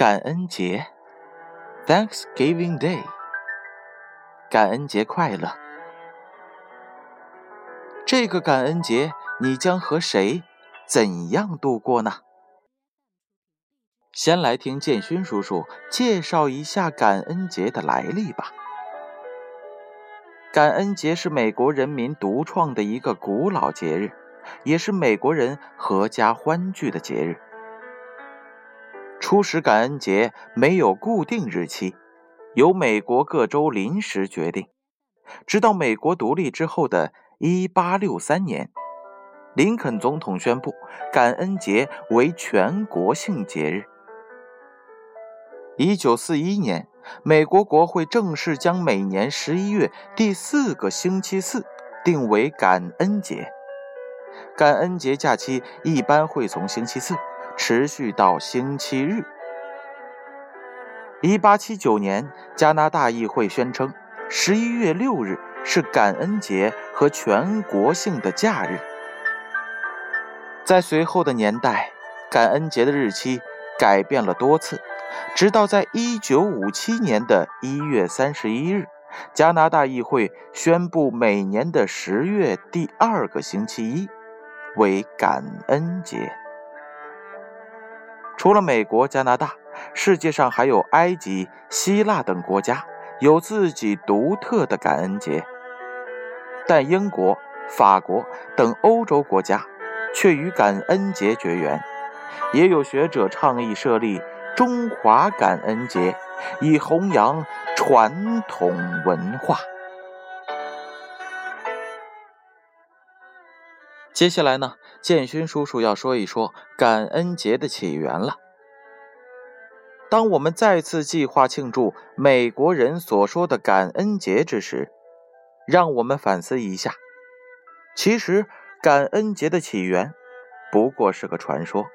感恩节，Thanksgiving Day，感恩节快乐。这个感恩节，你将和谁怎样度过呢？先来听建勋叔叔介绍一下感恩节的来历吧。感恩节是美国人民独创的一个古老节日，也是美国人阖家欢聚的节日。初始感恩节没有固定日期，由美国各州临时决定，直到美国独立之后的1863年，林肯总统宣布感恩节为全国性节日。1941年。美国国会正式将每年十一月第四个星期四定为感恩节。感恩节假期一般会从星期四持续到星期日。一八七九年，加拿大议会宣称十一月六日是感恩节和全国性的假日。在随后的年代，感恩节的日期改变了多次。直到在1957年的一月三十一日，加拿大议会宣布每年的十月第二个星期一为感恩节。除了美国、加拿大，世界上还有埃及、希腊等国家有自己独特的感恩节，但英国、法国等欧洲国家却与感恩节绝缘。也有学者倡议设立。中华感恩节以弘扬传统文化。接下来呢，建勋叔叔要说一说感恩节的起源了。当我们再次计划庆祝美国人所说的感恩节之时，让我们反思一下，其实感恩节的起源不过是个传说，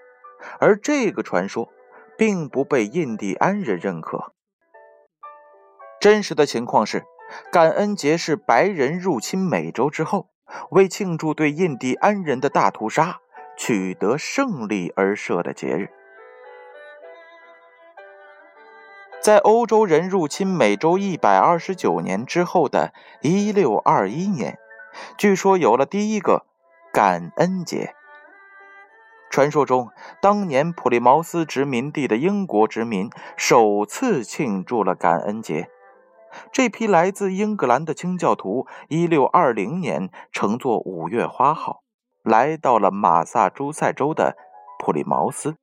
而这个传说。并不被印第安人认可。真实的情况是，感恩节是白人入侵美洲之后，为庆祝对印第安人的大屠杀取得胜利而设的节日。在欧洲人入侵美洲一百二十九年之后的一六二一年，据说有了第一个感恩节。传说中，当年普利茅斯殖民地的英国殖民首次庆祝了感恩节。这批来自英格兰的清教徒，1620年乘坐五月花号，来到了马萨诸塞州的普利茅斯。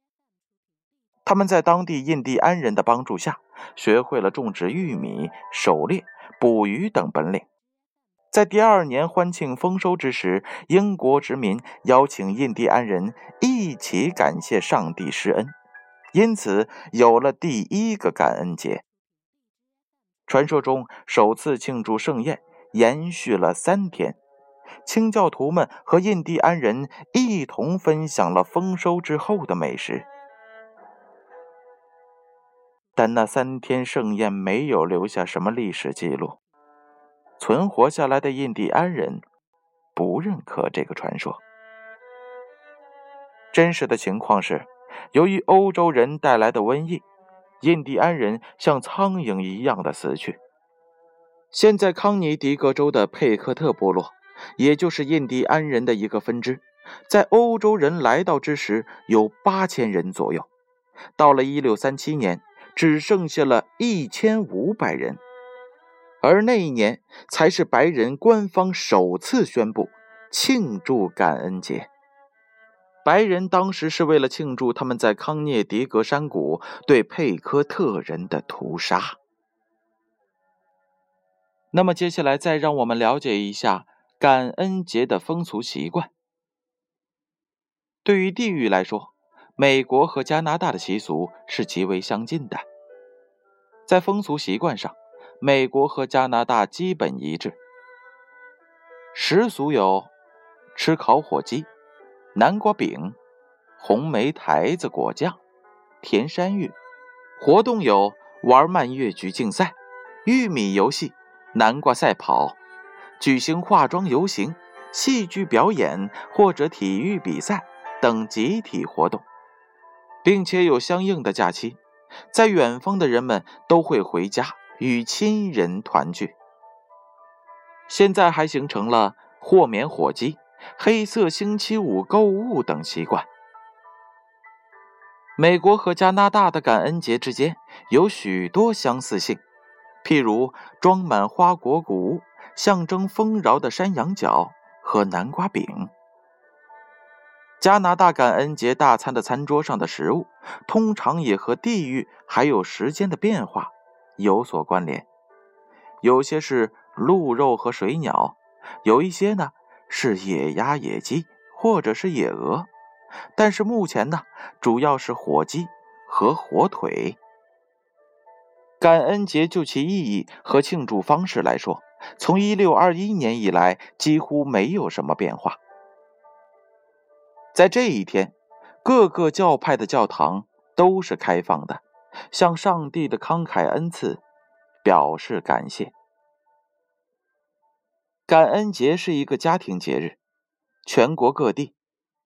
他们在当地印第安人的帮助下，学会了种植玉米、狩猎、捕鱼等本领。在第二年欢庆丰收之时，英国殖民邀请印第安人一起感谢上帝施恩，因此有了第一个感恩节。传说中首次庆祝盛宴延续了三天，清教徒们和印第安人一同分享了丰收之后的美食，但那三天盛宴没有留下什么历史记录。存活下来的印第安人不认可这个传说。真实的情况是，由于欧洲人带来的瘟疫，印第安人像苍蝇一样的死去。现在康尼迪格州的佩克特部落，也就是印第安人的一个分支，在欧洲人来到之时有八千人左右，到了一六三七年，只剩下了一千五百人。而那一年才是白人官方首次宣布庆祝感恩节。白人当时是为了庆祝他们在康涅狄格山谷对佩科特人的屠杀。那么接下来再让我们了解一下感恩节的风俗习惯。对于地域来说，美国和加拿大的习俗是极为相近的，在风俗习惯上。美国和加拿大基本一致，食俗有吃烤火鸡、南瓜饼、红梅台子果酱、甜山芋；活动有玩慢月菊竞赛、玉米游戏、南瓜赛跑、举行化妆游行、戏剧表演或者体育比赛等集体活动，并且有相应的假期。在远方的人们都会回家与亲人团聚。现在还形成了豁免火鸡、黑色星期五购物等习惯。美国和加拿大的感恩节之间有许多相似性，譬如装满花果谷、象征丰饶的山羊角和南瓜饼。加拿大感恩节大餐的餐桌上的食物，通常也和地域还有时间的变化有所关联。有些是鹿肉和水鸟，有一些呢是野鸭、野鸡或者是野鹅。但是目前呢，主要是火鸡和火腿。感恩节就其意义和庆祝方式来说，从一六二一年以来几乎没有什么变化。在这一天，各个教派的教堂都是开放的，向上帝的慷慨恩赐表示感谢。感恩节是一个家庭节日，全国各地。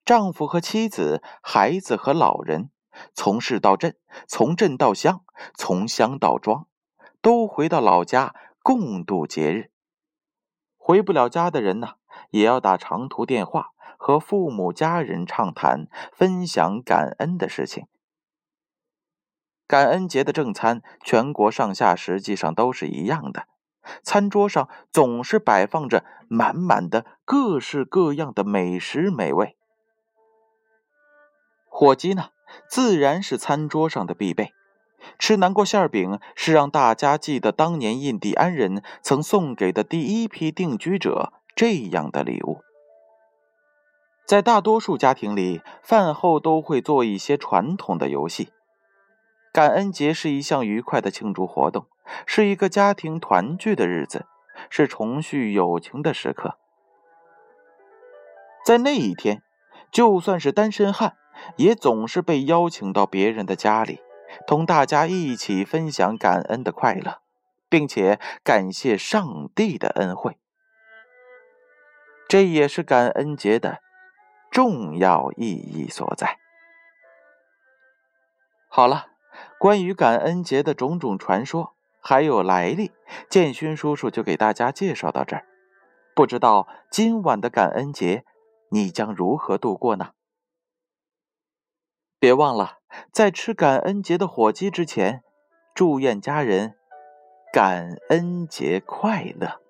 丈夫和妻子、孩子和老人，从市到镇，从镇到乡，从乡到庄，都回到老家共度节日。回不了家的人呢，也要打长途电话和父母家人畅谈，分享感恩的事情。感恩节的正餐，全国上下实际上都是一样的，餐桌上总是摆放着满满的各式各样的美食美味。火鸡呢，自然是餐桌上的必备。吃南瓜馅饼是让大家记得当年印第安人曾送给的第一批定居者这样的礼物。在大多数家庭里，饭后都会做一些传统的游戏。感恩节是一项愉快的庆祝活动，是一个家庭团聚的日子，是重续友情的时刻。在那一天，就算是单身汉。也总是被邀请到别人的家里，同大家一起分享感恩的快乐，并且感谢上帝的恩惠。这也是感恩节的重要意义所在。好了，关于感恩节的种种传说还有来历，建勋叔叔就给大家介绍到这儿。不知道今晚的感恩节，你将如何度过呢？别忘了，在吃感恩节的火鸡之前，祝愿家人感恩节快乐。